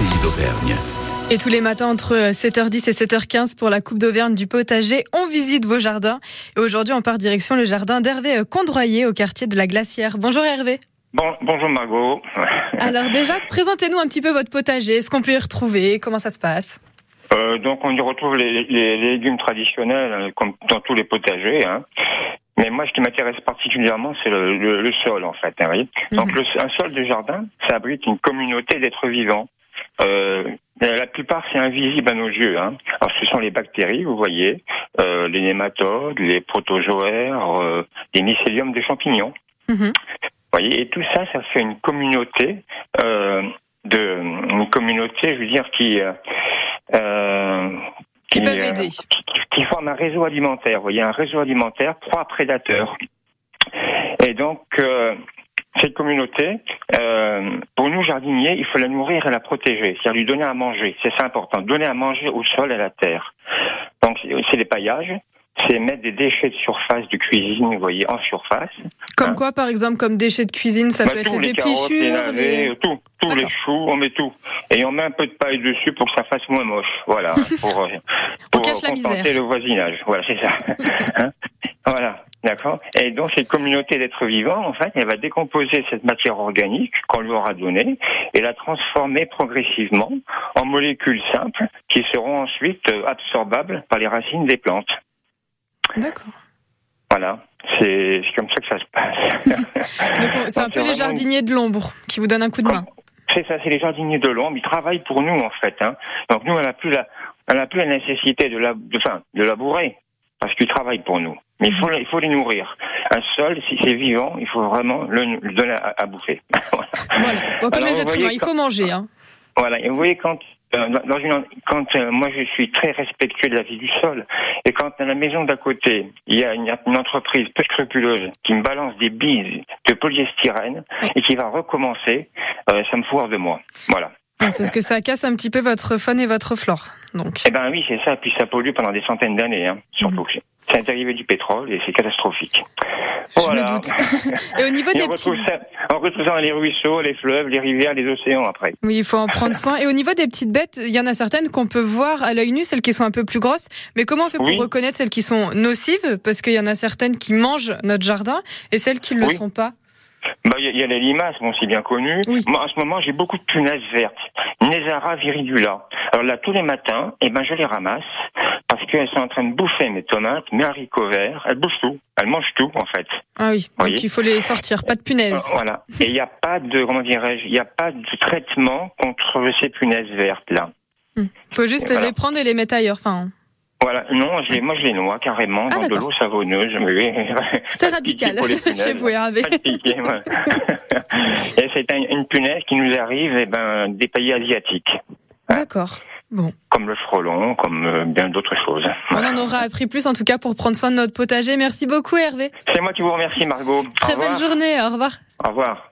pays d'Auvergne. Et tous les matins entre 7h10 et 7h15 pour la Coupe d'Auvergne du potager, on visite vos jardins. Et aujourd'hui, on part direction le jardin d'Hervé Condroyer au quartier de la Glacière. Bonjour Hervé. Bon, bonjour Margot. Alors déjà, présentez-nous un petit peu votre potager, ce qu'on peut y retrouver, comment ça se passe? Euh, Donc on y retrouve les, légumes traditionnels euh, comme dans tous les potagers. Hein. Mais moi, ce qui m'intéresse particulièrement, c'est le, le, le, sol, en fait. Hein, oui. Donc, le, un sol de jardin, ça abrite une communauté d'êtres vivants. Euh, la plupart, c'est invisible à nos yeux. Hein. Alors, ce sont les bactéries, vous voyez, euh, les nématodes, les protozoaires, euh, les mycéliums des champignons. Vous voyez, et tout ça, ça fait une communauté euh, de une communauté, je veux dire, qui euh, qui, qui peuvent aider. Qui, qui forme un réseau alimentaire. Vous voyez, un réseau alimentaire proie prédateurs. Et donc, euh, cette communauté, euh, pour nous jardiniers, il faut la nourrir et la protéger, c'est-à-dire lui donner à manger. C'est ça important, donner à manger au sol et à la terre. Donc c'est les paillages, c'est mettre des déchets de surface de cuisine, vous voyez, en surface. Comme hein. quoi, par exemple, comme déchets de cuisine, ça bah, peut être les, les épluchures, les navets, les... tout, tous les choux, on met tout, et on met un peu de paille dessus pour que ça fasse moins moche, voilà, pour, pour contenter le voisinage, voilà, c'est ça. hein? Voilà. D'accord Et donc cette communauté d'êtres vivants, en fait, elle va décomposer cette matière organique qu'on lui aura donnée et la transformer progressivement en molécules simples qui seront ensuite absorbables par les racines des plantes. D'accord. Voilà, c'est comme ça que ça se passe. c'est un peu les jardiniers de l'ombre qui vous donnent un coup de main. C'est ça, c'est les jardiniers de l'ombre. Ils travaillent pour nous en fait. Hein. Donc nous, on n'a plus la, on plus la nécessité de la, de, enfin, de labourer parce qu'ils travaillent pour nous. Mais il faut, il faut les nourrir. Un sol, si c'est vivant, il faut vraiment le, le donner à, à, bouffer. voilà. voilà. Bon, comme Alors, les êtres humains, il faut manger. Hein. Voilà. Et vous voyez quand dans une, quand euh, moi je suis très respectueux de la vie du sol, et quand à la maison d'à côté il y a une, une, entreprise peu scrupuleuse qui me balance des billes de polyestyrène et qui va recommencer, euh, ça me hors de moi. Voilà. Parce que ça casse un petit peu votre faune et votre flore. Donc. Eh ben oui, c'est ça. Puis ça pollue pendant des centaines d'années, hein, surtout. Mmh. C'est un dérivé du pétrole et c'est catastrophique. Je voilà. me doute. et au niveau et des on petits... retrouve ça, on retrouve ça dans les ruisseaux, les fleuves, les rivières, les océans après. Oui, il faut en prendre soin. Et au niveau des petites bêtes, il y en a certaines qu'on peut voir à l'œil nu, celles qui sont un peu plus grosses. Mais comment on fait pour oui. reconnaître celles qui sont nocives? Parce qu'il y en a certaines qui mangent notre jardin et celles qui ne le sont pas. Bah, il y, y, a les limaces, bon, c'est bien connu. Oui. Moi, en ce moment, j'ai beaucoup de punaises vertes. Nesara viridula. Alors là, tous les matins, eh ben, je les ramasse parce qu'elles sont en train de bouffer mes tomates, mes haricots verts. Elles bouffent tout. Elles mangent tout, en fait. Ah oui. Donc il faut les sortir. Pas de punaises. Euh, voilà. Et il n'y a pas de, comment dirais-je, il n'y a pas de traitement contre ces punaises vertes, là. Il faut juste voilà. les prendre et les mettre ailleurs. Enfin, voilà, non, je moi je les noie carrément Ah, dans de l'eau savonneuse. C'est radical chez vous, Hervé. Et c'est un- une punaise qui nous arrive eh ben, des pays asiatiques, D'accord. Bon. comme le frelon, comme euh, bien d'autres choses. On en aura appris plus en tout cas pour prendre soin de notre potager. Merci beaucoup Hervé. C'est moi qui vous remercie, Margot. Très Au revoir. belle journée. Au revoir. Au revoir.